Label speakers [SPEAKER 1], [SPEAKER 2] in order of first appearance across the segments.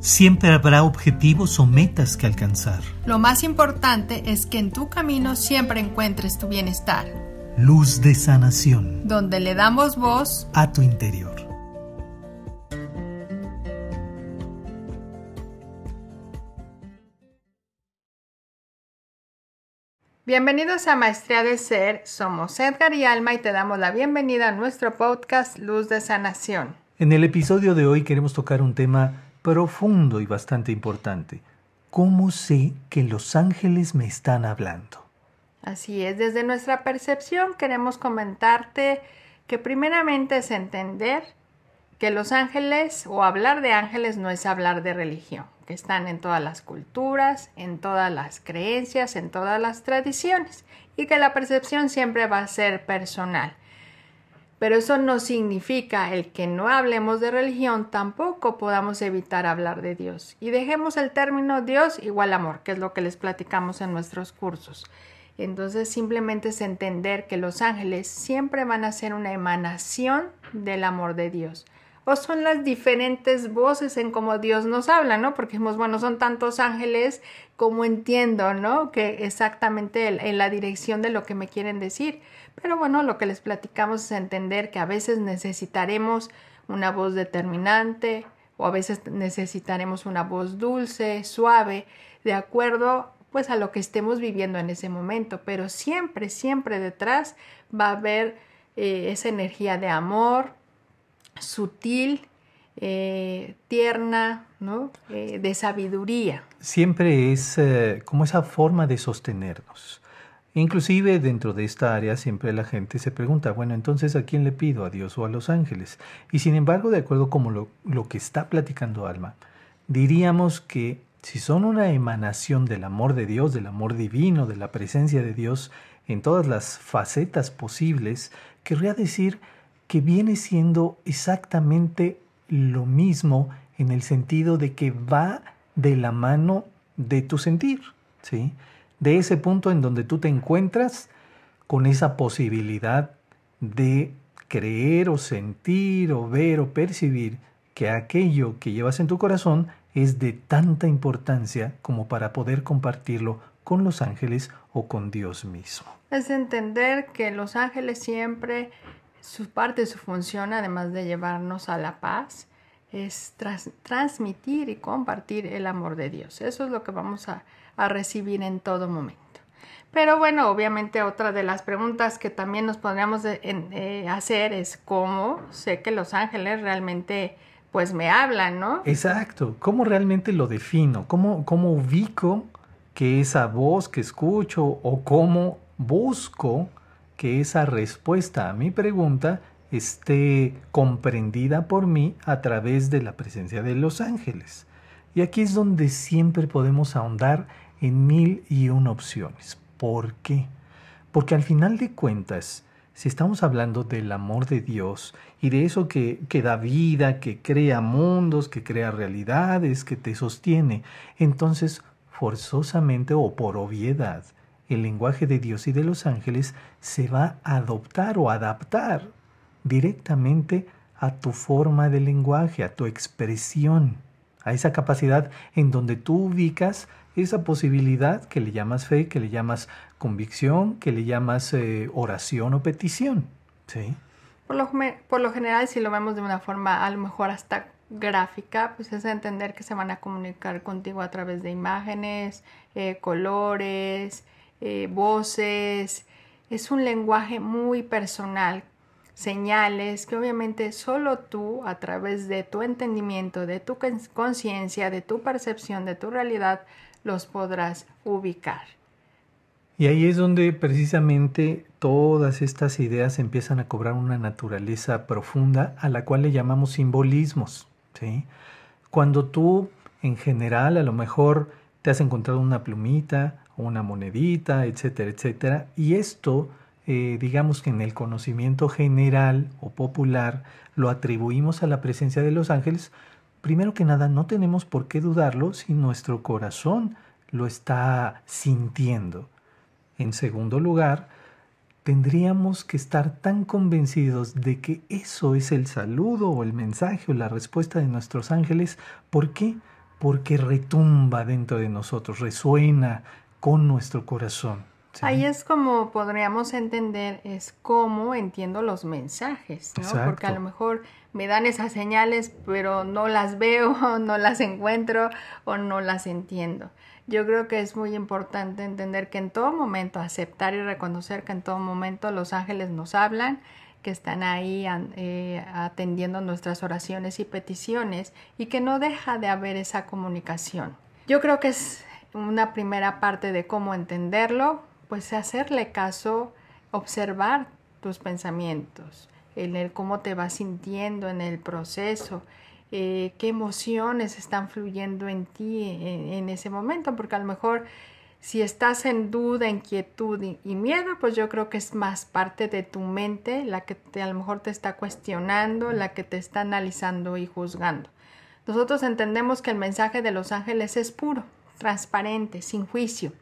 [SPEAKER 1] Siempre habrá objetivos o metas que alcanzar.
[SPEAKER 2] Lo más importante es que en tu camino siempre encuentres tu bienestar.
[SPEAKER 1] Luz de sanación.
[SPEAKER 2] Donde le damos voz
[SPEAKER 1] a tu interior.
[SPEAKER 2] Bienvenidos a Maestría de Ser, somos Edgar y Alma y te damos la bienvenida a nuestro podcast Luz de Sanación.
[SPEAKER 1] En el episodio de hoy queremos tocar un tema profundo y bastante importante. ¿Cómo sé que los ángeles me están hablando?
[SPEAKER 2] Así es, desde nuestra percepción queremos comentarte que primeramente es entender que los ángeles o hablar de ángeles no es hablar de religión que están en todas las culturas, en todas las creencias, en todas las tradiciones, y que la percepción siempre va a ser personal. Pero eso no significa el que no hablemos de religión, tampoco podamos evitar hablar de Dios. Y dejemos el término Dios igual amor, que es lo que les platicamos en nuestros cursos. Entonces simplemente es entender que los ángeles siempre van a ser una emanación del amor de Dios o son las diferentes voces en cómo Dios nos habla, ¿no? Porque bueno, son tantos ángeles como entiendo, ¿no? Que exactamente en la dirección de lo que me quieren decir. Pero bueno, lo que les platicamos es entender que a veces necesitaremos una voz determinante o a veces necesitaremos una voz dulce, suave, de acuerdo pues a lo que estemos viviendo en ese momento, pero siempre, siempre detrás va a haber eh, esa energía de amor, sutil, eh, tierna, ¿no? Eh, de sabiduría.
[SPEAKER 1] Siempre es como esa forma de sostenernos. Inclusive dentro de esta área siempre la gente se pregunta, bueno, entonces ¿a quién le pido? ¿A Dios o a los ángeles? Y sin embargo, de acuerdo con lo, lo que está platicando Alma, diríamos que si son una emanación del amor de Dios, del amor divino, de la presencia de Dios en todas las facetas posibles, querría decir que viene siendo exactamente lo mismo en el sentido de que va de la mano de tu sentir, ¿sí? De ese punto en donde tú te encuentras con esa posibilidad de creer o sentir o ver o percibir que aquello que llevas en tu corazón es de tanta importancia como para poder compartirlo con los ángeles o con Dios mismo.
[SPEAKER 2] Es entender que los ángeles siempre su parte su función, además de llevarnos a la paz, es transmitir y compartir el amor de Dios. Eso es lo que vamos a, recibir en todo momento. Pero bueno, obviamente otra de las preguntas que también nos podríamos eh, hacer es cómo sé que los ángeles realmente pues me hablan, ¿no?
[SPEAKER 1] Exacto, ¿cómo realmente lo defino? ¿Cómo, cómo ubico que esa voz que escucho o cómo busco que esa respuesta a mi pregunta esté comprendida por mí a través de la presencia de los ángeles. Y aquí es donde siempre podemos ahondar en mil y una opciones. ¿Por qué? Porque al final de cuentas, si estamos hablando del amor de Dios y de eso que, que, da vida, que crea mundos, que crea realidades, que te sostiene, entonces forzosamente o por obviedad el lenguaje de Dios y de los ángeles se va a adoptar o adaptar directamente a tu forma de lenguaje, a tu expresión, a esa capacidad en donde tú ubicas esa posibilidad que le llamas fe, que le llamas convicción, que le llamas eh, oración o petición. ¿sí?
[SPEAKER 2] Por lo, por lo general, si lo vemos de una forma a lo mejor hasta gráfica, pues es entender que se van a comunicar contigo a través de imágenes, eh, colores, eh, voces, es un lenguaje muy personal, señales que obviamente solo tú a través de tu entendimiento, de tu conciencia, de tu percepción, de tu realidad, los podrás ubicar.
[SPEAKER 1] Y ahí es donde precisamente todas estas ideas empiezan a cobrar una naturaleza profunda a la cual le llamamos simbolismos. ¿sí? Cuando tú en general a lo mejor te has encontrado una plumita, una monedita, etcétera, etcétera. Y esto, eh, digamos que en el conocimiento general o popular, lo atribuimos a la presencia de los ángeles. Primero que nada, no tenemos por qué dudarlo si nuestro corazón lo está sintiendo. En segundo lugar, tendríamos que estar tan convencidos de que eso es el saludo o el mensaje o la respuesta de nuestros ángeles. ¿Por qué? porque retumba dentro de nosotros, resuena con nuestro corazón.
[SPEAKER 2] Ahí es como podríamos entender, es cómo entiendo los mensajes, ¿no? Porque a lo mejor me dan esas señales, pero no las veo, no las encuentro o no las entiendo. Yo creo que es muy importante entender que en todo momento, aceptar y reconocer que en todo momento los ángeles nos hablan, que están ahí eh, atendiendo nuestras oraciones y peticiones y que no deja de haber esa comunicación. Yo creo que es una primera parte de cómo entenderlo, pues hacerle caso, observar tus pensamientos, en el cómo te vas sintiendo en el proceso, eh, qué emociones están fluyendo en ti en, ese momento, porque a lo mejor si estás en duda, inquietud y, miedo, pues yo creo que es más parte de tu mente la que a lo mejor te está cuestionando, la que te está analizando y juzgando. Nosotros entendemos que el mensaje de los ángeles es puro, transparente, sin juicio,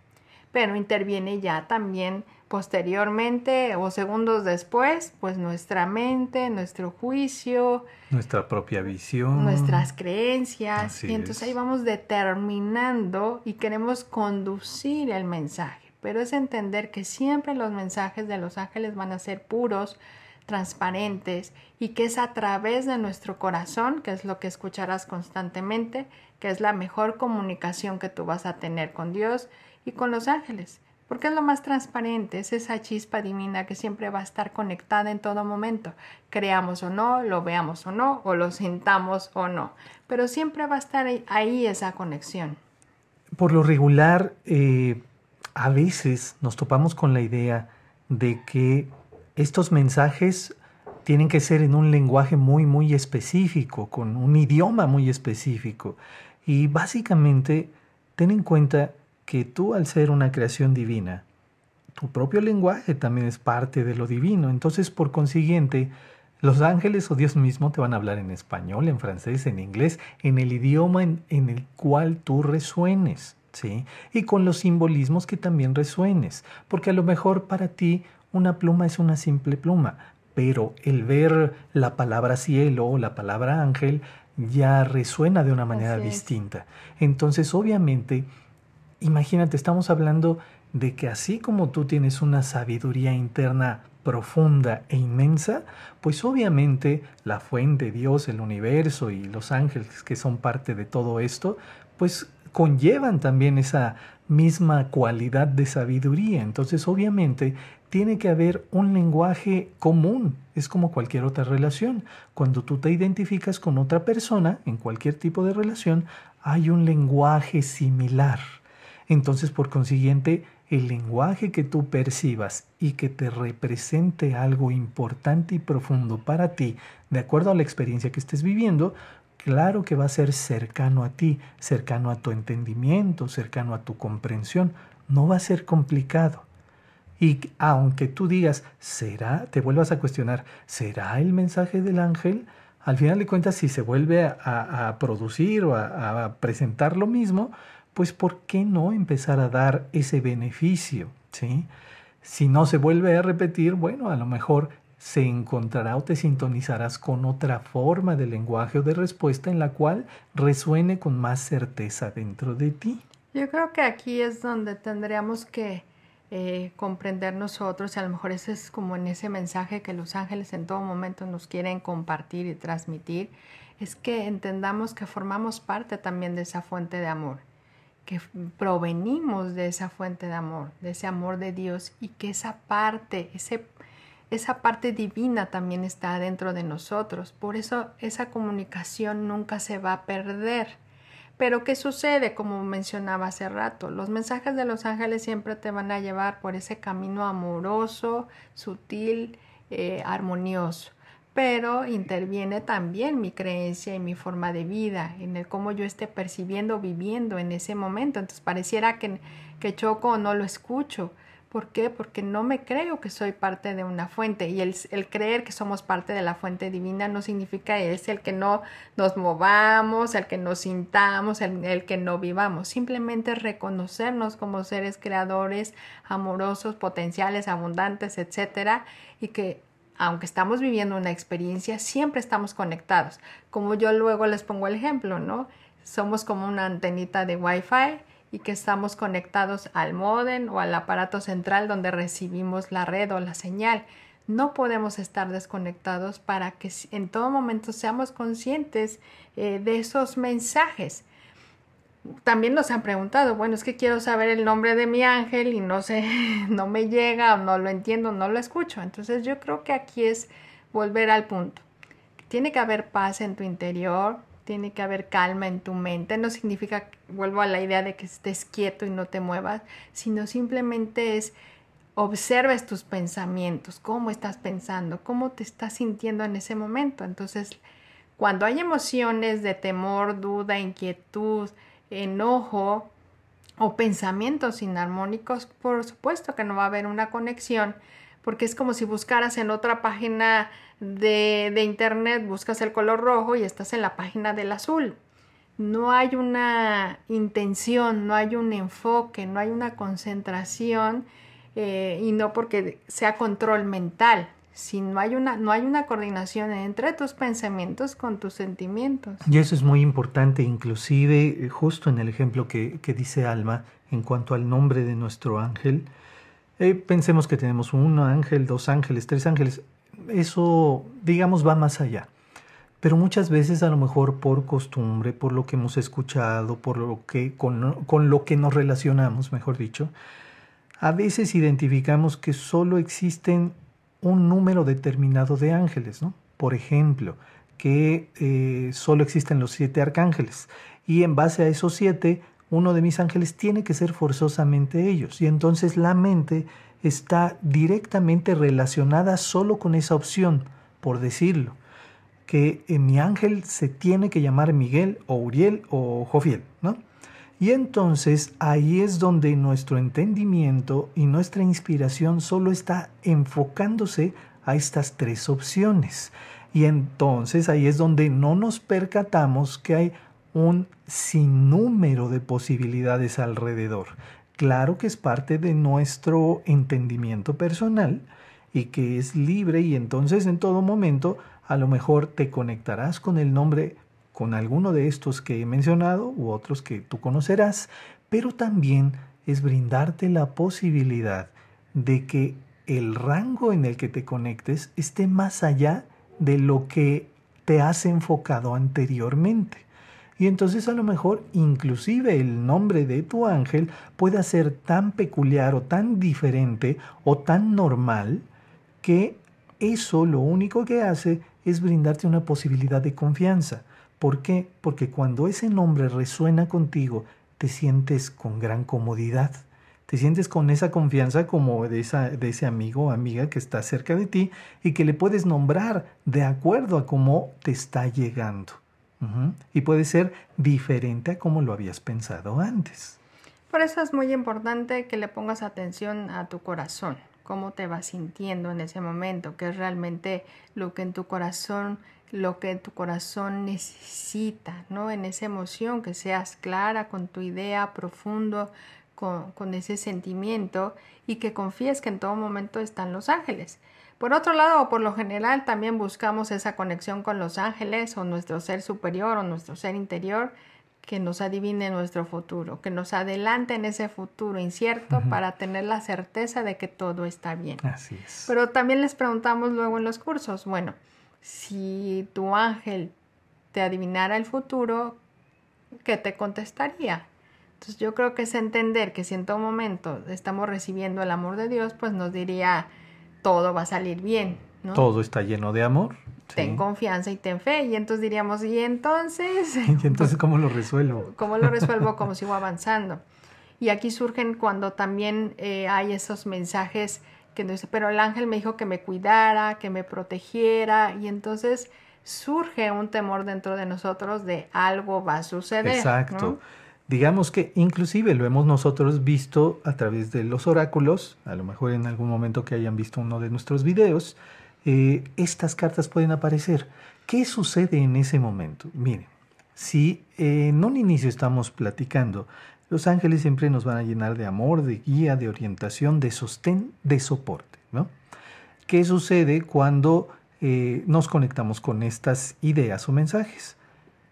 [SPEAKER 2] pero interviene ya también posteriormente o segundos después, pues nuestra mente, nuestro juicio,
[SPEAKER 1] nuestra propia visión,
[SPEAKER 2] nuestras creencias, y entonces ahí vamos determinando y queremos conducir el mensaje, pero es entender que siempre los mensajes de los ángeles van a ser puros, transparentes y que es a través de nuestro corazón, que es lo que escucharás constantemente, que es la mejor comunicación que tú vas a tener con Dios y con los ángeles porque es lo más transparente, es esa chispa divina que siempre va a estar conectada en todo momento, creamos o no, lo veamos o no, o lo sintamos o no, pero siempre va a estar ahí esa conexión.
[SPEAKER 1] Por lo regular, eh, a veces nos topamos con la idea de que estos mensajes tienen que ser en un lenguaje muy, muy específico, con un idioma muy específico. Y básicamente, ten en cuenta que tú al ser una creación divina, tu propio lenguaje también es parte de lo divino. Entonces, por consiguiente, los ángeles o Dios mismo te van a hablar en español, en francés, en inglés, en el idioma en, el cual tú resuenes, ¿sí? Y con los simbolismos que también resuenes. Porque a lo mejor para ti una pluma es una simple pluma, pero el ver la palabra cielo o la palabra ángel ya resuena de una manera distinta. Entonces, obviamente, imagínate, estamos hablando de que así como tú tienes una sabiduría interna profunda e inmensa, pues obviamente la fuente, Dios, el universo y los ángeles que son parte de todo esto, pues conllevan también esa misma cualidad de sabiduría. Entonces obviamente tiene que haber un lenguaje común. Es como cualquier otra relación. Cuando tú te identificas con otra persona, en cualquier tipo de relación, hay un lenguaje similar. Entonces, por consiguiente, el lenguaje que tú percibas y que te represente algo importante y profundo para ti, de acuerdo a la experiencia que estés viviendo, claro que va a ser cercano a ti, cercano a tu entendimiento, cercano a tu comprensión. No va a ser complicado. Y aunque tú digas, ¿será? Te vuelvas a cuestionar, ¿será el mensaje del ángel? Al final de cuentas, si se vuelve a, producir o a, presentar lo mismo, pues ¿por qué no empezar a dar ese beneficio? ¿sí? Si no se vuelve a repetir, bueno, a lo mejor se encontrará o te sintonizarás con otra forma de lenguaje o de respuesta en la cual resuene con más certeza dentro de ti.
[SPEAKER 2] Yo creo que aquí es donde tendríamos que eh, comprender nosotros, y a lo mejor ese es como en ese mensaje que los ángeles en todo momento nos quieren compartir y transmitir, es que entendamos que formamos parte también de esa fuente de amor que provenimos de esa fuente de amor, de ese amor de Dios y que esa parte, ese, esa parte divina también está dentro de nosotros. Por eso esa comunicación nunca se va a perder. Pero ¿qué sucede? Como mencionaba hace rato, los mensajes de los ángeles siempre te van a llevar por ese camino amoroso, sutil, eh, armonioso pero interviene también mi creencia y mi forma de vida, en el cómo yo esté percibiendo, viviendo en ese momento. Entonces pareciera que, que choco o no lo escucho. ¿Por qué? Porque no me creo que soy parte de una fuente y el, creer que somos parte de la fuente divina no significa es el que no nos movamos, el que nos sintamos, el, el que no vivamos. Simplemente reconocernos como seres creadores, amorosos, potenciales, abundantes, etcétera, y que aunque estamos viviendo una experiencia, siempre estamos conectados. Como yo luego les pongo el ejemplo, ¿no? Somos como una antenita de Wi-Fi y que estamos conectados al modem o al aparato central donde recibimos la red o la señal. No podemos estar desconectados para que en todo momento seamos conscientes eh, de esos mensajes también nos han preguntado, bueno, es que quiero saber el nombre de mi ángel y no sé, no me llega, no lo entiendo, no lo escucho. Entonces yo creo que aquí es volver al punto. Tiene que haber paz en tu interior, tiene que haber calma en tu mente. No significa, vuelvo a la idea de que estés quieto y no te muevas, sino simplemente es observes tus pensamientos, cómo estás pensando, cómo te estás sintiendo en ese momento. Entonces, cuando hay emociones de temor, duda, inquietud, enojo o pensamientos inarmónicos, por supuesto que no va a haber una conexión, porque es como si buscaras en otra página de, de internet, buscas el color rojo y estás en la página del azul. No hay una intención, no hay un enfoque, no hay una concentración eh, y no porque sea control mental, si no hay una, no hay una coordinación entre tus pensamientos con tus sentimientos.
[SPEAKER 1] Y eso es muy importante, inclusive eh, justo en el ejemplo que, dice Alma en cuanto al nombre de nuestro ángel. Eh, pensemos que tenemos un ángel, dos ángeles, tres ángeles. Eso, digamos, va más allá. Pero muchas veces a lo mejor por costumbre, por lo que hemos escuchado, por lo que, con, con lo que nos relacionamos, mejor dicho, a veces identificamos que solo existen un número determinado de ángeles, ¿no? Por ejemplo, que eh, solo existen los siete arcángeles y en base a esos siete, uno de mis ángeles tiene que ser forzosamente ellos y entonces la mente está directamente relacionada solo con esa opción, por decirlo, que eh, mi ángel se tiene que llamar Miguel o Uriel o Jofiel, ¿no? Y entonces ahí es donde nuestro entendimiento y nuestra inspiración solo está enfocándose a estas tres opciones. Y entonces ahí es donde no nos percatamos que hay un sinnúmero de posibilidades alrededor. Claro que es parte de nuestro entendimiento personal y que es libre y entonces en todo momento a lo mejor te conectarás con el nombre con alguno de estos que he mencionado u otros que tú conocerás, pero también es brindarte la posibilidad de que el rango en el que te conectes esté más allá de lo que te has enfocado anteriormente. Y entonces a lo mejor inclusive el nombre de tu ángel pueda ser tan peculiar o tan diferente o tan normal que eso lo único que hace es brindarte una posibilidad de confianza. ¿Por qué? Porque cuando ese nombre resuena contigo, te sientes con gran comodidad. Te sientes con esa confianza como de, ese amigo o amiga que está cerca de ti y que le puedes nombrar de acuerdo a cómo te está llegando. Y puede ser diferente a como lo habías pensado antes.
[SPEAKER 2] Por eso es muy importante que le pongas atención a tu corazón, cómo te vas sintiendo en ese momento, que es realmente lo que en tu corazón lo que tu corazón necesita, ¿no? En esa emoción, que seas clara con tu idea, profundo, con, con, ese sentimiento y que confíes que en todo momento están los ángeles. Por otro lado, por lo general, también buscamos esa conexión con los ángeles o nuestro ser superior o nuestro ser interior que nos adivine nuestro futuro, que nos adelante en ese futuro incierto para tener la certeza de que todo está bien.
[SPEAKER 1] Así es.
[SPEAKER 2] Pero también les preguntamos luego en los cursos, bueno, si tu ángel te adivinara el futuro, ¿qué te contestaría? Entonces yo creo que es entender que si en todo momento estamos recibiendo el amor de Dios, pues nos diría, todo va a salir bien. ¿no?
[SPEAKER 1] Todo está lleno de amor.
[SPEAKER 2] Ten confianza y ten fe. Y entonces diríamos, ¿y entonces?
[SPEAKER 1] ¿Y entonces cómo lo resuelvo?
[SPEAKER 2] ¿Cómo lo resuelvo? ¿Cómo sigo avanzando? Y aquí surgen cuando también eh, hay esos mensajes que dice, pero el ángel me dijo que me cuidara, que me protegiera, y entonces surge un temor dentro de nosotros de algo va a suceder.
[SPEAKER 1] Exacto. Digamos que inclusive lo hemos nosotros visto a través de los oráculos, a lo mejor en algún momento que hayan visto uno de nuestros videos, eh, estas cartas pueden aparecer. ¿Qué sucede en ese momento? Miren, si en un inicio estamos platicando los ángeles siempre nos van a llenar de amor, de guía, de orientación, de sostén, de soporte. ¿no? ¿Qué sucede cuando eh, nos conectamos con estas ideas o mensajes?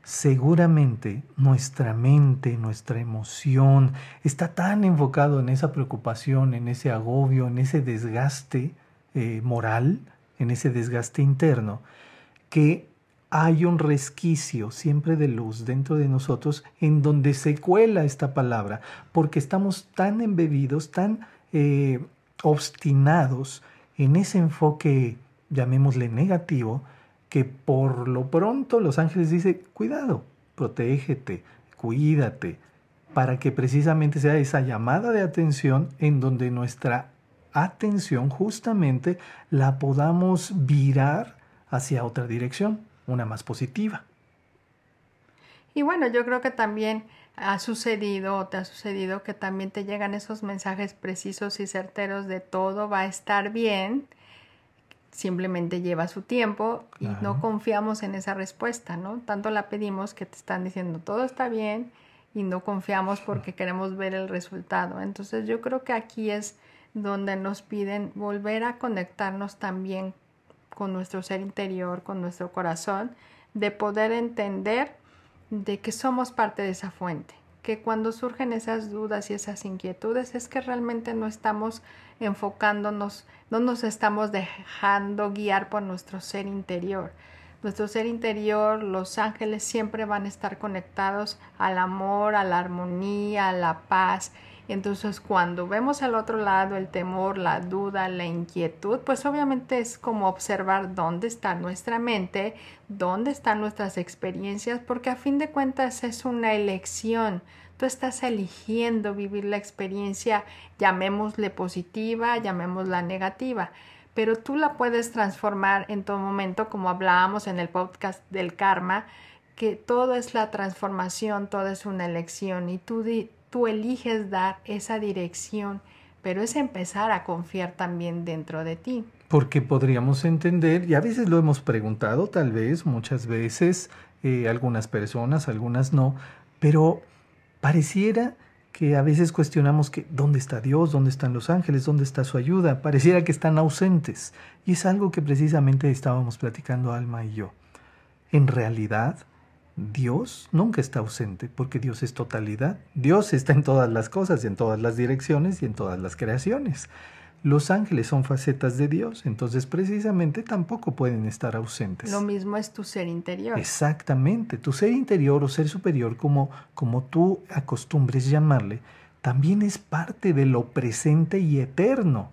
[SPEAKER 1] Seguramente nuestra mente, nuestra emoción está tan enfocado en esa preocupación, en ese agobio, en ese desgaste eh, moral, en ese desgaste interno, que hay un resquicio siempre de luz dentro de nosotros en donde se cuela esta palabra, porque estamos tan embebidos, tan eh, obstinados en ese enfoque, llamémosle negativo, que por lo pronto los ángeles dicen, cuidado, protégete, cuídate, para que precisamente sea esa llamada de atención en donde nuestra atención justamente la podamos virar hacia otra dirección una más positiva.
[SPEAKER 2] Y bueno, yo creo que también ha sucedido o te ha sucedido que también te llegan esos mensajes precisos y certeros de todo va a estar bien, simplemente lleva su tiempo y no confiamos en esa respuesta, ¿no? Tanto la pedimos que te están diciendo todo está bien y no confiamos porque queremos ver el resultado. Entonces yo creo que aquí es donde nos piden volver a conectarnos también con nuestro ser interior, con nuestro corazón, de poder entender de que somos parte de esa fuente, que cuando surgen esas dudas y esas inquietudes es que realmente no estamos enfocándonos, no nos estamos dejando guiar por nuestro ser interior. Nuestro ser interior, los ángeles siempre van a estar conectados al amor, a la armonía, a la paz entonces, cuando vemos al otro lado el temor, la duda, la inquietud, pues obviamente es como observar dónde está nuestra mente, dónde están nuestras experiencias, porque a fin de cuentas es una elección. Tú estás eligiendo vivir la experiencia, llamémosle positiva, llamémosla negativa, pero tú la puedes transformar en todo momento, como hablábamos en el podcast del karma, que todo es la transformación, todo es una elección y tú tú eliges dar esa dirección, pero es empezar a confiar también dentro de ti.
[SPEAKER 1] Porque podríamos entender, y a veces lo hemos preguntado, tal vez, muchas veces, eh, algunas personas, algunas no, pero pareciera que a veces cuestionamos que dónde está Dios, dónde están los ángeles, dónde está su ayuda, pareciera que están ausentes. Y es algo que precisamente estábamos platicando Alma y yo. En realidad, Dios nunca está ausente porque Dios es totalidad. Dios está en todas las cosas, en todas las direcciones y en todas las creaciones. Los ángeles son facetas de Dios, entonces precisamente tampoco pueden estar ausentes.
[SPEAKER 2] Lo mismo es tu ser interior.
[SPEAKER 1] Exactamente, tu ser interior o ser superior, como, como tú acostumbres llamarle, también es parte de lo presente y eterno,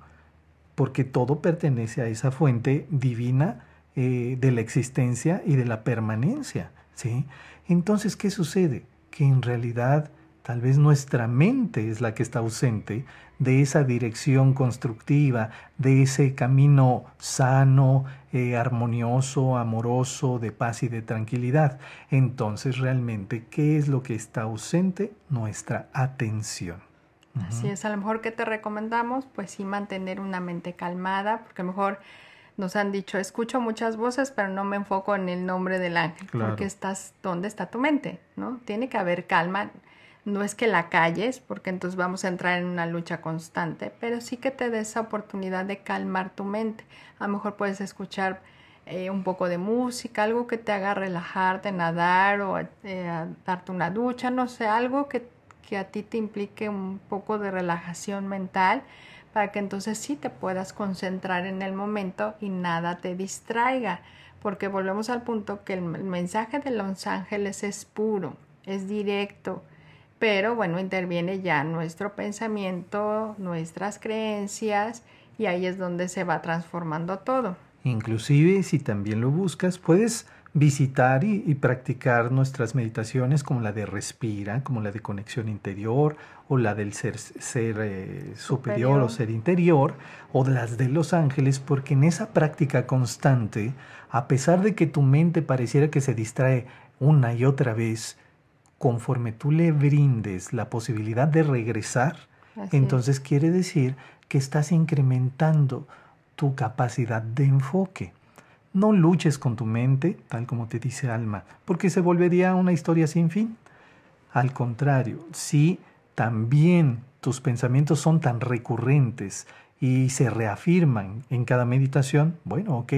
[SPEAKER 1] porque todo pertenece a esa fuente divina eh, de la existencia y de la permanencia. ¿Sí? Entonces, ¿qué sucede? Que en realidad tal vez nuestra mente es la que está ausente de esa dirección constructiva, de ese camino sano, eh, armonioso, amoroso, de paz y de tranquilidad. Entonces, realmente, ¿qué es lo que está ausente? Nuestra atención.
[SPEAKER 2] Así es, a lo mejor que te recomendamos, pues sí mantener una mente calmada, porque mejor nos han dicho, escucho muchas voces, pero no me enfoco en el nombre del ángel, porque estás, ¿dónde está tu mente? ¿No? Tiene que haber calma. No es que la calles, porque entonces vamos a entrar en una lucha constante, pero sí que te des esa oportunidad de calmar tu mente. A lo mejor puedes escuchar eh, un poco de música, algo que te haga relajarte, nadar o eh, darte una ducha, no sé, algo que, que a ti te implique un poco de relajación mental para que entonces sí te puedas concentrar en el momento y nada te distraiga, porque volvemos al punto que el mensaje de los ángeles es puro, es directo, pero bueno, interviene ya nuestro pensamiento, nuestras creencias y ahí es donde se va transformando todo.
[SPEAKER 1] Inclusive si también lo buscas, puedes visitar y, practicar nuestras meditaciones como la de respira, como la de conexión interior o la del ser, ser eh, superior. o ser interior o las de los ángeles, porque en esa práctica constante, a pesar de que tu mente pareciera que se distrae una y otra vez, conforme tú le brindes la posibilidad de regresar, entonces quiere decir que estás incrementando tu capacidad de enfoque. No luches con tu mente, tal como te dice Alma, porque se volvería una historia sin fin. Al contrario, si también tus pensamientos son tan recurrentes y se reafirman en cada meditación, bueno, ok,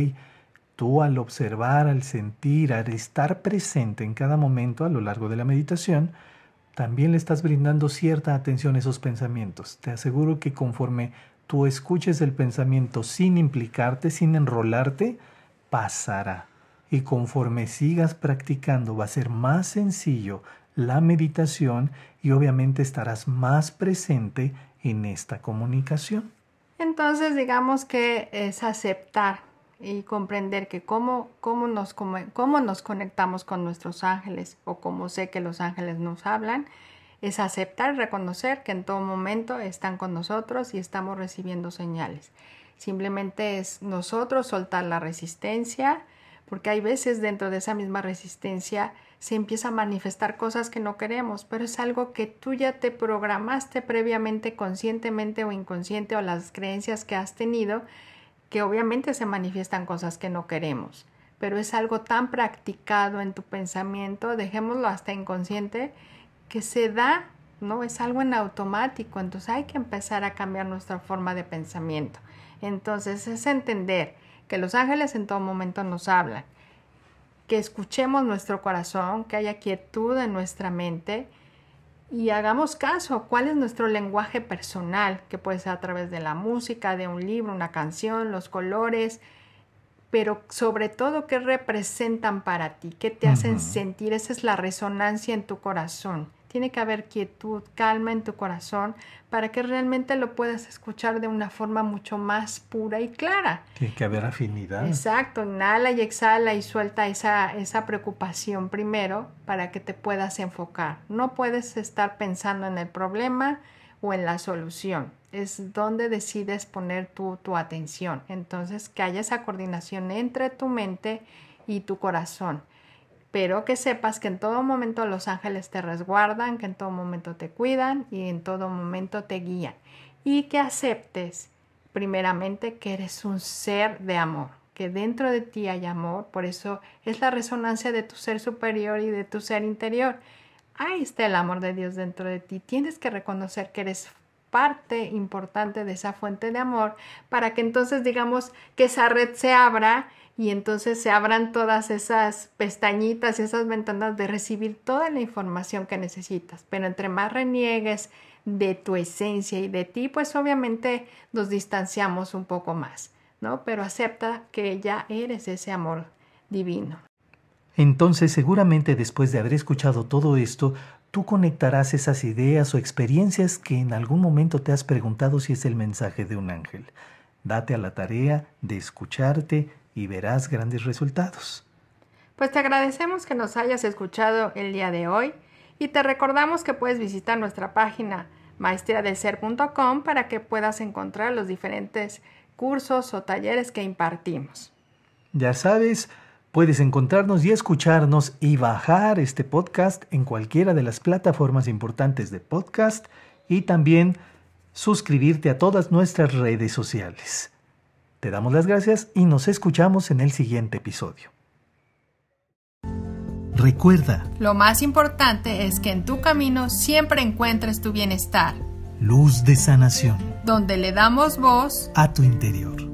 [SPEAKER 1] tú al observar, al sentir, al estar presente en cada momento a lo largo de la meditación, también le estás brindando cierta atención a esos pensamientos. Te aseguro que conforme tú escuches el pensamiento sin implicarte, sin enrolarte, pasará. Y conforme sigas practicando va a ser más sencillo la meditación y obviamente estarás más presente en esta comunicación.
[SPEAKER 2] Entonces digamos que es aceptar y comprender que cómo, cómo, nos, cómo nos conectamos con nuestros ángeles o cómo sé que los ángeles nos hablan, es aceptar, reconocer que en todo momento están con nosotros y estamos recibiendo señales. Simplemente es nosotros soltar la resistencia, porque hay veces dentro de esa misma resistencia se empieza a manifestar cosas que no queremos, pero es algo que tú ya te programaste previamente, conscientemente o inconsciente, o las creencias que has tenido, que obviamente se manifiestan cosas que no queremos, pero es algo tan practicado en tu pensamiento, dejémoslo hasta inconsciente, que se da, ¿no? Es algo en automático, entonces hay que empezar a cambiar nuestra forma de pensamiento. Entonces es entender que los ángeles en todo momento nos hablan, que escuchemos nuestro corazón, que haya quietud en nuestra mente y hagamos caso, cuál es nuestro lenguaje personal, que puede ser a través de la música, de un libro, una canción, los colores, pero sobre todo qué representan para ti, qué te hacen sentir, esa es la resonancia en tu corazón. Tiene que haber quietud, calma en tu corazón para que realmente lo puedas escuchar de una forma mucho más pura y clara.
[SPEAKER 1] Tiene que haber afinidad.
[SPEAKER 2] Exacto, inhala y exhala y suelta esa, esa preocupación primero para que te puedas enfocar. No puedes estar pensando en el problema o en la solución. Es donde decides poner tu, tu atención. Entonces, que haya esa coordinación entre tu mente y tu corazón pero que sepas que en todo momento los ángeles te resguardan, que en todo momento te cuidan y en todo momento te guían. Y que aceptes primeramente que eres un ser de amor, que dentro de ti hay amor, por eso es la resonancia de tu ser superior y de tu ser interior. Ahí está el amor de Dios dentro de ti. Tienes que reconocer que eres parte importante de esa fuente de amor para que entonces digamos que esa red se abra y entonces se abran todas esas pestañitas y esas ventanas de recibir toda la información que necesitas. Pero entre más reniegues de tu esencia y de ti, pues obviamente nos distanciamos un poco más, ¿no? Pero acepta que ya eres ese amor divino.
[SPEAKER 1] Entonces, seguramente después de haber escuchado todo esto, tú conectarás esas ideas o experiencias que en algún momento te has preguntado si es el mensaje de un ángel. Date a la tarea de escucharte y verás grandes resultados.
[SPEAKER 2] Pues te agradecemos que nos hayas escuchado el día de hoy y te recordamos que puedes visitar nuestra página maestriadelser.com para que puedas encontrar los diferentes cursos o talleres que impartimos.
[SPEAKER 1] Ya sabes, puedes encontrarnos y escucharnos y bajar este podcast en cualquiera de las plataformas importantes de podcast y también suscribirte a todas nuestras redes sociales. Te damos las gracias y nos escuchamos en el siguiente episodio. Recuerda,
[SPEAKER 2] lo más importante es que en tu camino siempre encuentres tu bienestar.
[SPEAKER 1] Luz de sanación.
[SPEAKER 2] Donde le damos voz
[SPEAKER 1] a tu interior.